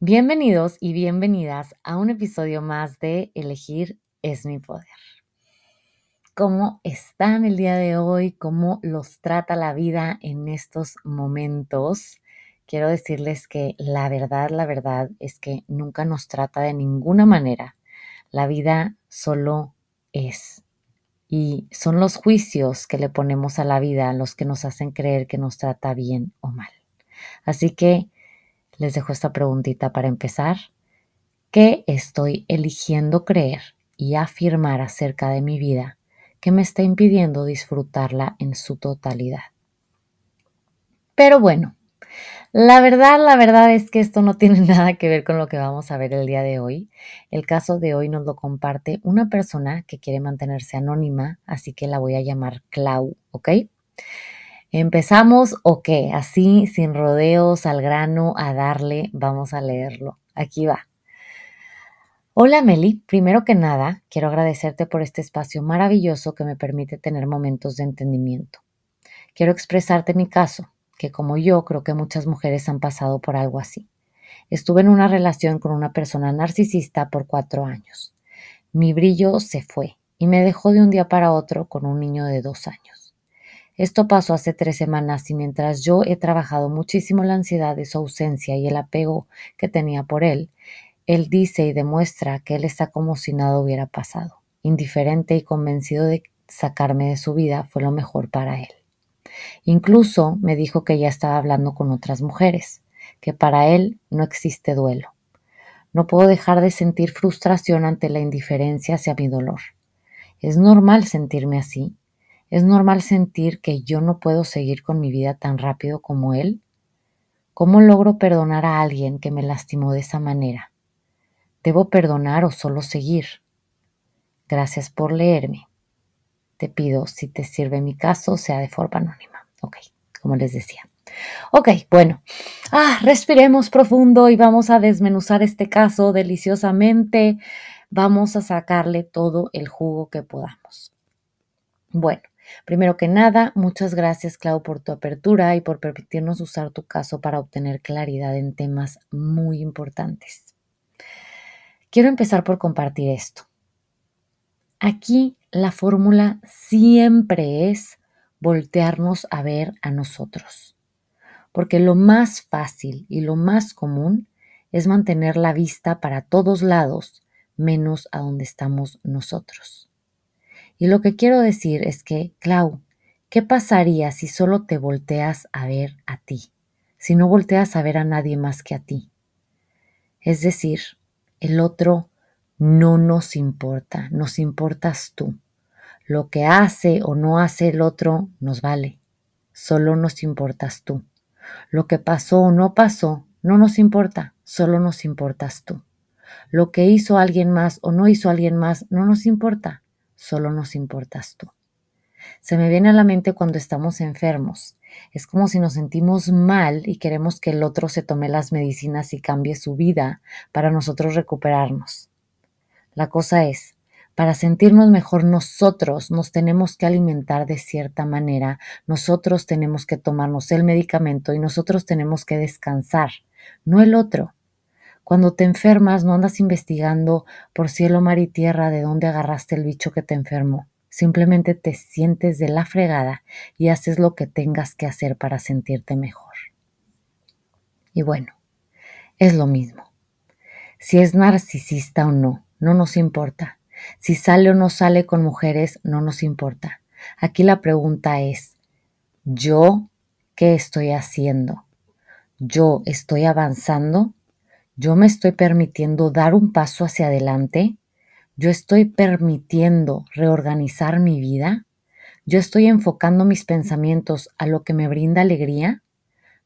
Bienvenidos y bienvenidas a un episodio más de Elegir es mi poder. ¿Cómo están el día de hoy? ¿Cómo los trata la vida en estos momentos? Quiero decirles que la verdad, la verdad es que nunca nos trata de ninguna manera. La vida solo es. Y son los juicios que le ponemos a la vida los que nos hacen creer que nos trata bien o mal. Así que les dejo esta preguntita para empezar. ¿Qué estoy eligiendo creer y afirmar acerca de mi vida que me está impidiendo disfrutarla en su totalidad? Pero bueno, la verdad, la verdad es que esto no tiene nada que ver con lo que vamos a ver el día de hoy. El caso de hoy nos lo comparte una persona que quiere mantenerse anónima, así que la voy a llamar Clau, ¿ok? ¿Empezamos o qué? Así, sin rodeos, al grano, a darle, vamos a leerlo. Aquí va. Hola Meli, primero que nada, quiero agradecerte por este espacio maravilloso que me permite tener momentos de entendimiento. Quiero expresarte mi caso, que como yo creo que muchas mujeres han pasado por algo así. Estuve en una relación con una persona narcisista por cuatro años. Mi brillo se fue y me dejó de un día para otro con un niño de dos años. Esto pasó hace tres semanas y mientras yo he trabajado muchísimo la ansiedad de su ausencia y el apego que tenía por él, él dice y demuestra que él está como si nada hubiera pasado. Indiferente y convencido de sacarme de su vida fue lo mejor para él. Incluso me dijo que ya estaba hablando con otras mujeres, que para él no existe duelo. No puedo dejar de sentir frustración ante la indiferencia hacia mi dolor. Es normal sentirme así ¿Es normal sentir que yo no puedo seguir con mi vida tan rápido como él? ¿Cómo logro perdonar a alguien que me lastimó de esa manera? ¿Debo perdonar o solo seguir? Gracias por leerme. Te pido, si te sirve mi caso, sea de forma anónima. Ok, como les decía. Ok, bueno. Ah, respiremos profundo y vamos a desmenuzar este caso deliciosamente. Vamos a sacarle todo el jugo que podamos. Bueno, Primero que nada, muchas gracias Clau por tu apertura y por permitirnos usar tu caso para obtener claridad en temas muy importantes. Quiero empezar por compartir esto. Aquí la fórmula siempre es voltearnos a ver a nosotros, porque lo más fácil y lo más común es mantener la vista para todos lados menos a donde estamos nosotros. Y lo que quiero decir es que, Clau, ¿qué pasaría si solo te volteas a ver a ti? Si no volteas a ver a nadie más que a ti. Es decir, el otro no nos importa, nos importas tú. Lo que hace o no hace el otro nos vale, solo nos importas tú. Lo que pasó o no pasó no nos importa, solo nos importas tú. Lo que hizo alguien más o no hizo alguien más no nos importa, solo nos importas tú. Se me viene a la mente cuando estamos enfermos. Es como si nos sentimos mal y queremos que el otro se tome las medicinas y cambie su vida para nosotros recuperarnos. La cosa es, para sentirnos mejor nosotros nos tenemos que alimentar de cierta manera, nosotros tenemos que tomarnos el medicamento y nosotros tenemos que descansar, no el otro. Cuando te enfermas no andas investigando por cielo, mar y tierra de dónde agarraste el bicho que te enfermó. Simplemente te sientes de la fregada y haces lo que tengas que hacer para sentirte mejor. Y bueno, es lo mismo. Si es narcisista o no, no nos importa. Si sale o no sale con mujeres, no nos importa. Aquí la pregunta es, ¿yo qué estoy haciendo? ¿Yo estoy avanzando? ¿Yo me estoy permitiendo dar un paso hacia adelante? ¿Yo estoy permitiendo reorganizar mi vida? ¿Yo estoy enfocando mis pensamientos a lo que me brinda alegría?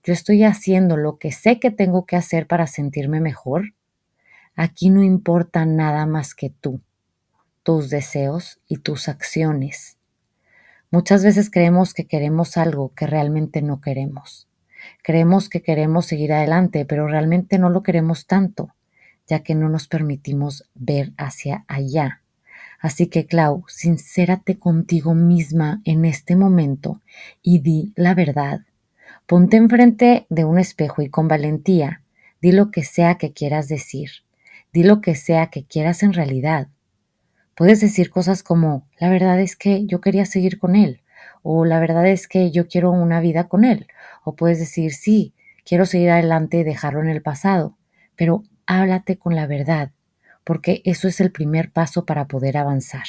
¿Yo estoy haciendo lo que sé que tengo que hacer para sentirme mejor? Aquí no importa nada más que tú, tus deseos y tus acciones. Muchas veces creemos que queremos algo que realmente no queremos. Creemos que queremos seguir adelante, pero realmente no lo queremos tanto ya que no nos permitimos ver hacia allá. Así que, Clau, sincérate contigo misma en este momento y di la verdad. Ponte enfrente de un espejo y con valentía, di lo que sea que quieras decir. Di lo que sea que quieras en realidad. Puedes decir cosas como, la verdad es que yo quería seguir con él, o la verdad es que yo quiero una vida con él, o puedes decir, sí, quiero seguir adelante y dejarlo en el pasado, pero háblate con la verdad, porque eso es el primer paso para poder avanzar.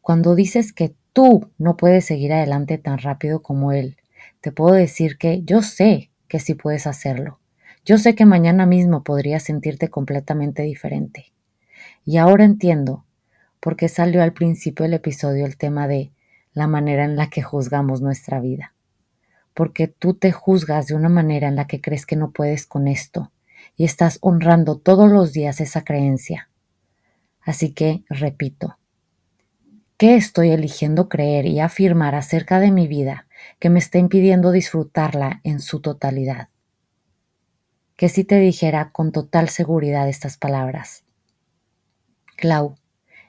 Cuando dices que tú no puedes seguir adelante tan rápido como él, te puedo decir que yo sé que sí puedes hacerlo. Yo sé que mañana mismo podrías sentirte completamente diferente. Y ahora entiendo por qué salió al principio del episodio el tema de la manera en la que juzgamos nuestra vida. Porque tú te juzgas de una manera en la que crees que no puedes con esto, y estás honrando todos los días esa creencia. Así que, repito, ¿qué estoy eligiendo creer y afirmar acerca de mi vida que me está impidiendo disfrutarla en su totalidad? Que si te dijera con total seguridad estas palabras. Clau,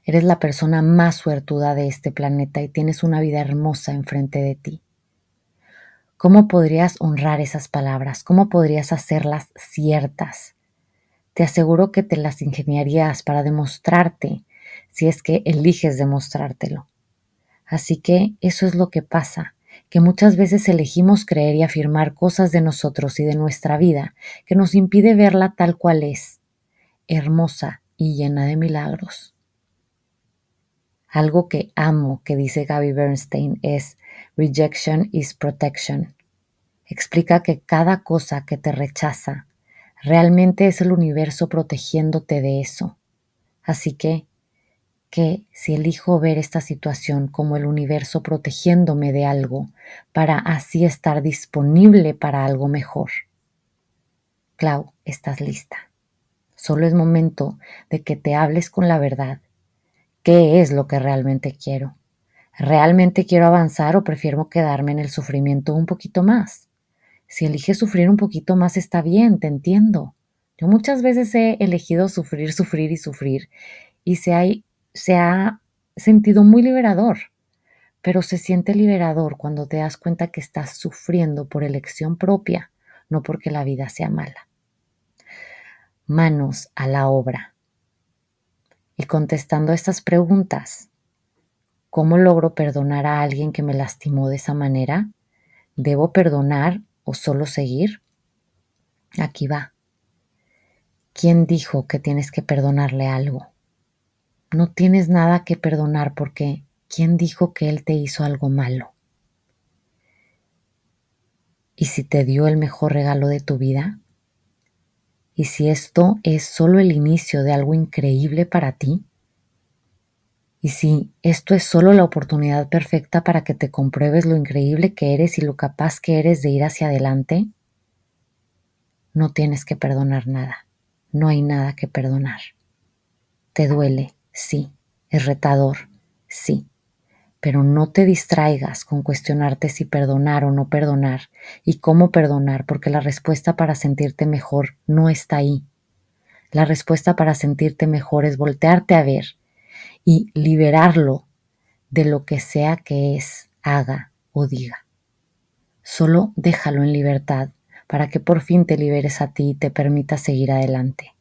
eres la persona más suertuda de este planeta y tienes una vida hermosa enfrente de ti. ¿Cómo podrías honrar esas palabras? ¿Cómo podrías hacerlas ciertas? Te aseguro que te las ingeniarías para demostrarte si es que eliges demostrártelo. Así que eso es lo que pasa, que muchas veces elegimos creer y afirmar cosas de nosotros y de nuestra vida que nos impide verla tal cual es, hermosa y llena de milagros. Algo que amo que dice Gaby Bernstein es Rejection is protection. Explica que cada cosa que te rechaza realmente es el universo protegiéndote de eso. Así que, que si elijo ver esta situación como el universo protegiéndome de algo para así estar disponible para algo mejor. Clau, estás lista. Solo es momento de que te hables con la verdad. ¿Qué es lo que realmente quiero? ¿Realmente quiero avanzar o prefiero quedarme en el sufrimiento un poquito más? Si eliges sufrir un poquito más está bien, te entiendo. Yo muchas veces he elegido sufrir, sufrir y sufrir y se se ha sentido muy liberador, pero se siente liberador cuando te das cuenta que estás sufriendo por elección propia, no porque la vida sea mala. Manos a la obra. Y contestando estas preguntas, ¿Cómo logro perdonar a alguien que me lastimó de esa manera? ¿Debo perdonar o solo seguir? Aquí va. ¿Quién dijo que tienes que perdonarle algo? No tienes nada que perdonar porque ¿quién dijo que él te hizo algo malo? ¿Y si te dio el mejor regalo de tu vida? ¿Y si esto es solo el inicio de algo increíble para ti? Y si esto es solo la oportunidad perfecta para que te compruebes lo increíble que eres y lo capaz que eres de ir hacia adelante, no tienes que perdonar nada. No hay nada que perdonar. Te duele, sí. Es retador, sí. Pero no te distraigas con cuestionarte si perdonar o no perdonar y cómo perdonar, porque la respuesta para sentirte mejor no está ahí. La respuesta para sentirte mejor es voltearte a ver y liberarlo de lo que sea que es, haga o diga. Solo déjalo en libertad para que por fin te liberes a ti y te permita seguir adelante.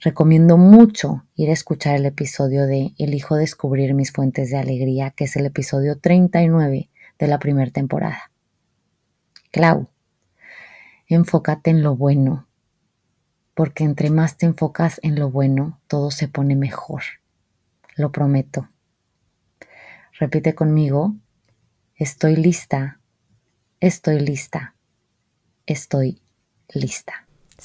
Recomiendo mucho ir a escuchar el episodio de Elijo descubrir mis fuentes de alegría, que es el episodio 39 de la primera temporada. Clau, enfócate en lo bueno. porque entre más te enfocas en lo bueno, todo se pone mejor. Lo prometo. Repite conmigo, estoy lista, estoy lista, estoy lista.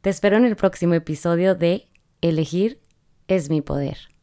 Te espero en el próximo episodio de Elegir es mi poder.